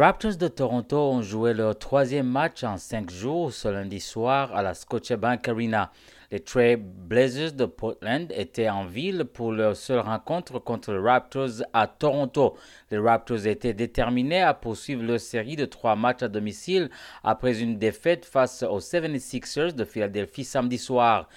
Raptors de Toronto ont joué leur troisième match en cinq jours ce lundi soir à la Scotiabank Arena. Les Trail Blazers de Portland étaient en ville pour leur seule rencontre contre les Raptors à Toronto. Les Raptors étaient déterminés à poursuivre leur série de trois matchs à domicile après une défaite face aux 76ers de Philadelphie samedi soir.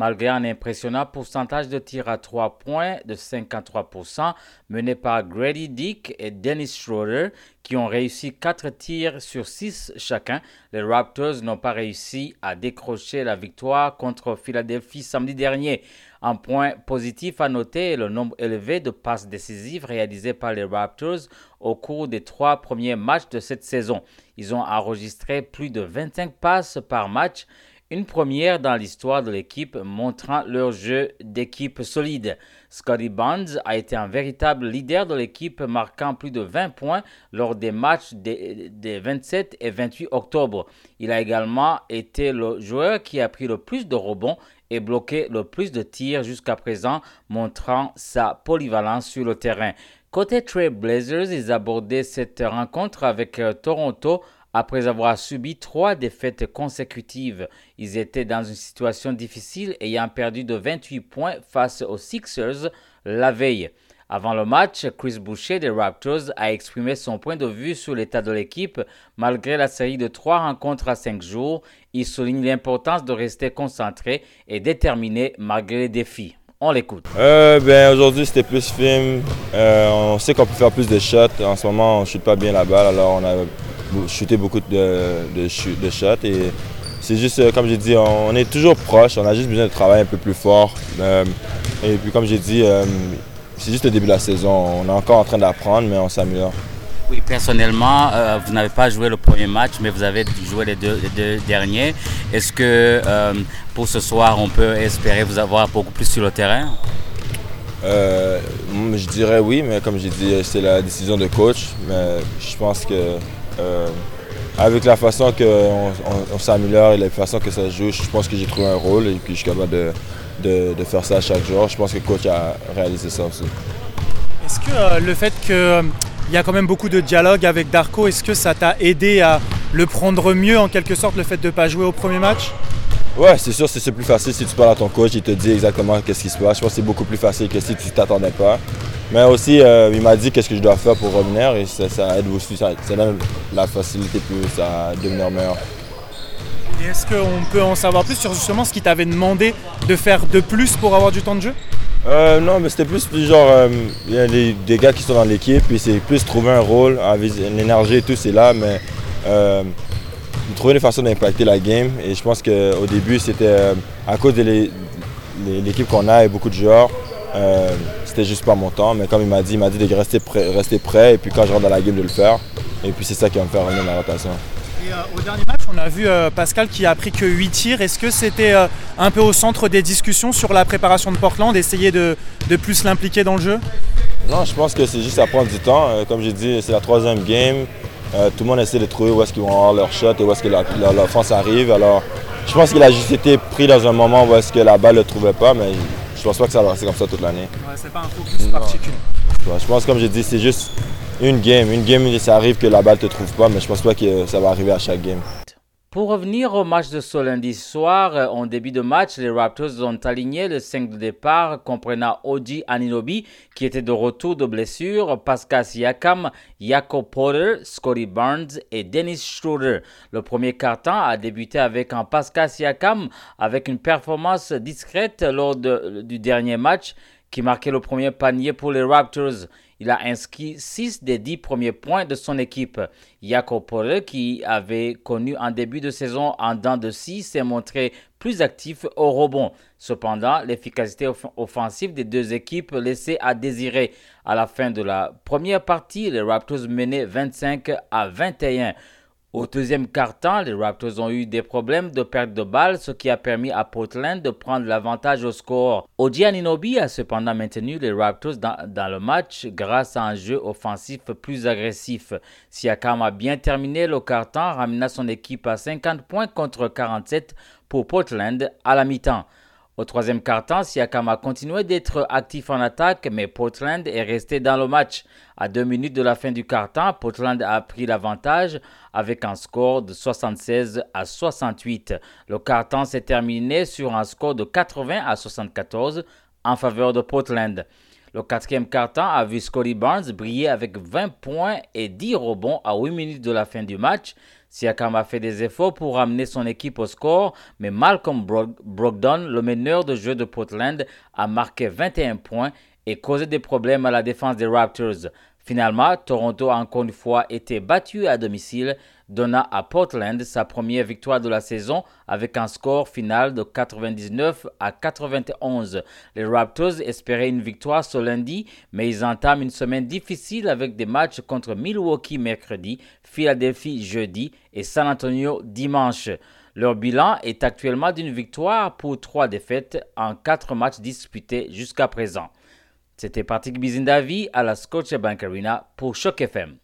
Malgré un impressionnant pourcentage de tirs à 3 points de 53%, mené par Grady Dick et Dennis Schroeder, qui ont réussi 4 tirs sur 6 chacun, les Raptors n'ont pas réussi à décrocher la victoire contre Philadelphie samedi dernier. Un point positif à noter est le nombre élevé de passes décisives réalisées par les Raptors au cours des trois premiers matchs de cette saison. Ils ont enregistré plus de 25 passes par match une première dans l'histoire de l'équipe montrant leur jeu d'équipe solide. Scotty Bonds a été un véritable leader de l'équipe marquant plus de 20 points lors des matchs des, 27 et 28 octobre. Il a également été le joueur qui a pris le plus de rebonds et bloqué le plus de tirs jusqu'à présent, montrant sa polyvalence sur le terrain. Côté Trail Blazers, ils abordaient cette rencontre avec euh, Toronto après avoir subi trois défaites consécutives, ils étaient dans une situation difficile ayant perdu de 28 points face aux Sixers la veille. Avant le match, Chris Boucher des Raptors a exprimé son point de vue sur l'état de l'équipe malgré la série de trois rencontres à cinq jours. Il souligne l'importance de rester concentré et déterminé malgré les défis. On l'écoute. Euh, ben, Aujourd'hui, c'était plus film. Euh, on sait qu'on peut faire plus de shots. En ce moment, on ne chute pas bien la balle, alors on a shooter beaucoup de, de, de shots. Et c'est juste, euh, comme j'ai dit, on est toujours proche. On a juste besoin de travailler un peu plus fort. Euh, et puis, comme j'ai dit, euh, c'est juste le début de la saison. On est encore en train d'apprendre, mais on s'améliore. Oui, personnellement, vous n'avez pas joué le premier match, mais vous avez joué les deux, derniers. Est-ce que pour ce soir, on peut espérer vous avoir beaucoup plus sur le terrain? Je dirais oui, mais comme j'ai dit, c'est la décision de coach. Mais je pense que avec la façon qu'on on, s'améliore et la façon que ça se joue, je pense que j'ai trouvé un rôle et que je suis capable de, faire ça chaque jour. Je pense que le coach a réalisé ça aussi. Est-ce que euh, le fait qu'il euh, y a quand même beaucoup de dialogue avec Darko, est-ce que ça t'a aidé à le prendre mieux en quelque sorte, le fait de ne pas jouer au premier match? Ouais, c'est sûr, c'est plus facile si tu parles à ton coach, il te dit exactement qu'est-ce qui se passe. Je pense que c'est beaucoup plus facile que si tu t'attendais pas. Mais aussi, euh, il m'a dit qu'est-ce que je dois faire pour revenir et ça, aide aussi, ça, donne la facilité plus à devenir meilleur. Et est-ce qu'on peut en savoir plus sur justement ce qu'il t'avait demandé de faire de plus pour avoir du temps de jeu? Euh, Non, mais c'était plus, genre, euh, il y a des gars qui sont dans l'équipe, et c'est plus trouver un rôle, l'énergie et tout, c'est là, mais trouver des façons d'impacter la game. Et je pense qu'au début, c'était à cause de l'équipe qu'on a et beaucoup de joueurs. Euh, c'était juste pas mon temps, mais comme il m'a dit, il m'a dit de rester prêt, rester prêt et puis quand je rentre dans la game de le faire. Et puis c'est ça qui va me faire revenir dans la rotation. Et, euh, au dernier match, on a vu euh, Pascal qui a pris que 8 tirs. Est-ce que c'était un peu au centre des discussions sur la préparation de Portland, essayer de, plus l'impliquer dans le jeu? Non, je pense que c'est juste à prendre du temps. comme j'ai dit, c'est la troisième game. Tout le monde essaie de trouver où est-ce qu'ils vont avoir leur shot et où est-ce que l'offense arrive. Alors, je pense qu'il a juste été pris dans un moment où est-ce que la balle ne le trouvait pas, mais je pense pas que ça va rester comme ça toute l'année. Ouais, c'est pas un focus particulier. je pense, comme j'ai dit, c'est juste une game. Une game, ça arrive que la balle te trouve pas, mais je pense pas que ça va arriver à chaque game. Pour revenir au match de ce lundi soir, euh, en début de match, les Raptors ont aligné le 5 de départ comprenant Oji Aninobi qui était de retour de blessure, Pascal Siakam, Jacob Porter, Scotty Barnes et Dennis Schroeder. Le premier carton a débuté avec un Pascal Siakam avec une performance discrète lors du dernier match qui marquait le premier panier pour les Raptors. il a inscrit 6 des 10 premiers points de son équipe. Jakob Polle, qui avait connu un début de saison en dents de 6, s'est montré plus actif au rebond. Cependant, l'efficacité offensive des deux équipes laissait à désirer. À la fin de la première partie, les Raptors menaient 25 à 21. Au deuxième quart-temps, les Raptors ont eu des problèmes de perte de balle, ce qui a permis à Portland de prendre l'avantage au score. Oji Aninobi a cependant maintenu les Raptors dans, dans, le match grâce à un jeu offensif plus agressif. Siakam a bien terminé le quart-temps, ramenant son équipe à 50 points contre 47 pour Portland à la mi-temps. Au troisième quart-temps, Siakam a continué d'être actif en attaque, mais Portland est resté dans le match. À deux minutes de la fin du quart-temps, Portland a pris l'avantage avec un score de 76 à 68. Le quart-temps s'est terminé sur un score de 80 à 74 en faveur de Portland. Le quatrième quart-temps a vu Scotty Barnes briller avec 20 points et 10 rebonds à 8 minutes de la fin du match. Siakam a fait des efforts pour ramener son équipe au score, mais Malcolm Brogdon, le meneur de jeu de Portland, a marqué 21 points et causé des problèmes à la défense des Raptors. Finalement, Toronto a encore une fois été battu à domicile, donnant à Portland sa première victoire de la saison avec un score final de 99 à 91. Les Raptors espéraient une victoire ce lundi, mais ils entament une semaine difficile avec des matchs contre Milwaukee mercredi, Philadelphie jeudi et San Antonio dimanche. Leur bilan est actuellement d'une victoire pour trois défaites en quatre matchs disputés jusqu'à présent. C'était Patrick Bizindavi à la Scotiabank Arena pour Choc FM.